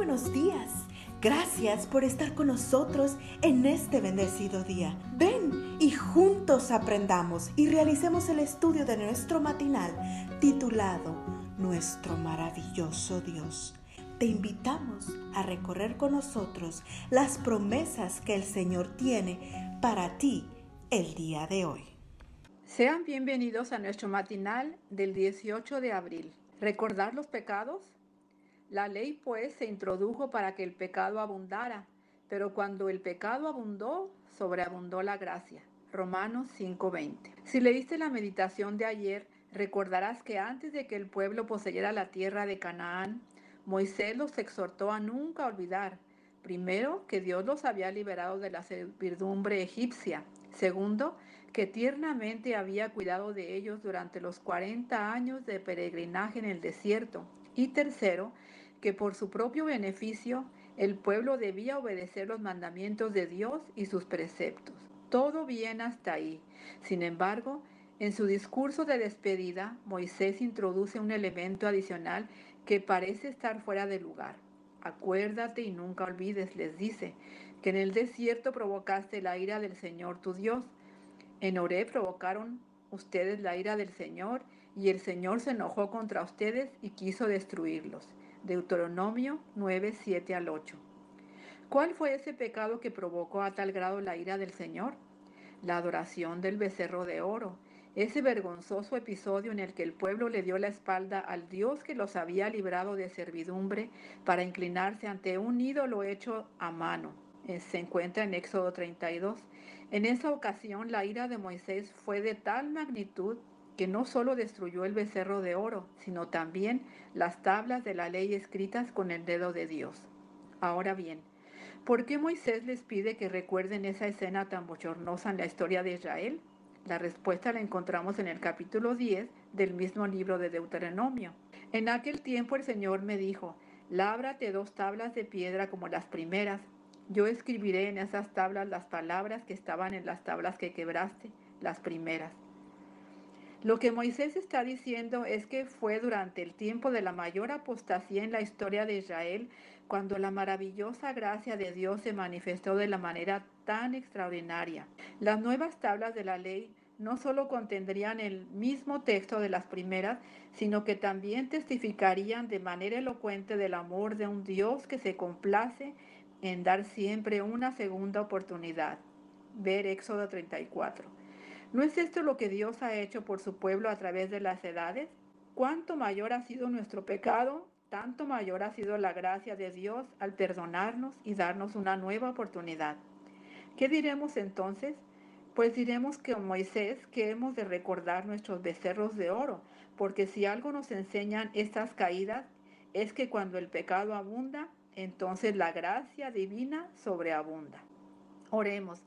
buenos días. Gracias por estar con nosotros en este bendecido día. Ven y juntos aprendamos y realicemos el estudio de nuestro matinal titulado Nuestro maravilloso Dios. Te invitamos a recorrer con nosotros las promesas que el Señor tiene para ti el día de hoy. Sean bienvenidos a nuestro matinal del 18 de abril. ¿Recordar los pecados? La ley pues se introdujo para que el pecado abundara, pero cuando el pecado abundó, sobreabundó la gracia. Romanos 5:20. Si leíste la meditación de ayer, recordarás que antes de que el pueblo poseyera la tierra de Canaán, Moisés los exhortó a nunca olvidar, primero, que Dios los había liberado de la servidumbre egipcia, segundo, que tiernamente había cuidado de ellos durante los 40 años de peregrinaje en el desierto, y tercero, que por su propio beneficio el pueblo debía obedecer los mandamientos de Dios y sus preceptos. Todo bien hasta ahí. Sin embargo, en su discurso de despedida, Moisés introduce un elemento adicional que parece estar fuera de lugar. Acuérdate y nunca olvides, les dice, que en el desierto provocaste la ira del Señor tu Dios. En Oré provocaron ustedes la ira del Señor y el Señor se enojó contra ustedes y quiso destruirlos. Deuteronomio 9, 7 al 8. ¿Cuál fue ese pecado que provocó a tal grado la ira del Señor? La adoración del becerro de oro, ese vergonzoso episodio en el que el pueblo le dio la espalda al Dios que los había librado de servidumbre para inclinarse ante un ídolo hecho a mano. Eh, se encuentra en Éxodo 32. En esa ocasión la ira de Moisés fue de tal magnitud que no solo destruyó el becerro de oro, sino también las tablas de la ley escritas con el dedo de Dios. Ahora bien, ¿por qué Moisés les pide que recuerden esa escena tan bochornosa en la historia de Israel? La respuesta la encontramos en el capítulo 10 del mismo libro de Deuteronomio. En aquel tiempo el Señor me dijo, lábrate dos tablas de piedra como las primeras. Yo escribiré en esas tablas las palabras que estaban en las tablas que quebraste, las primeras. Lo que Moisés está diciendo es que fue durante el tiempo de la mayor apostasía en la historia de Israel cuando la maravillosa gracia de Dios se manifestó de la manera tan extraordinaria. Las nuevas tablas de la ley no solo contendrían el mismo texto de las primeras, sino que también testificarían de manera elocuente del amor de un Dios que se complace en dar siempre una segunda oportunidad. Ver Éxodo 34. ¿No es esto lo que Dios ha hecho por su pueblo a través de las edades? Cuánto mayor ha sido nuestro pecado, tanto mayor ha sido la gracia de Dios al perdonarnos y darnos una nueva oportunidad. ¿Qué diremos entonces? Pues diremos que Moisés que hemos de recordar nuestros becerros de oro, porque si algo nos enseñan estas caídas es que cuando el pecado abunda, entonces la gracia divina sobreabunda. Oremos.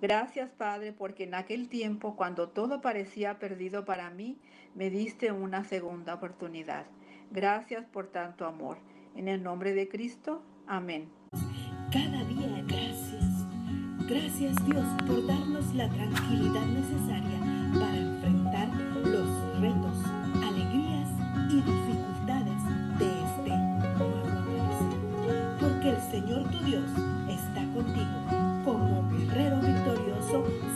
Gracias, Padre, porque en aquel tiempo, cuando todo parecía perdido para mí, me diste una segunda oportunidad. Gracias por tanto amor. En el nombre de Cristo, amén. Cada día gracias. Gracias Dios por darnos la tranquilidad necesaria para enfrentar los retos, alegrías y dificultades de este nuevo amanecer. Porque el Señor tu Dios está contigo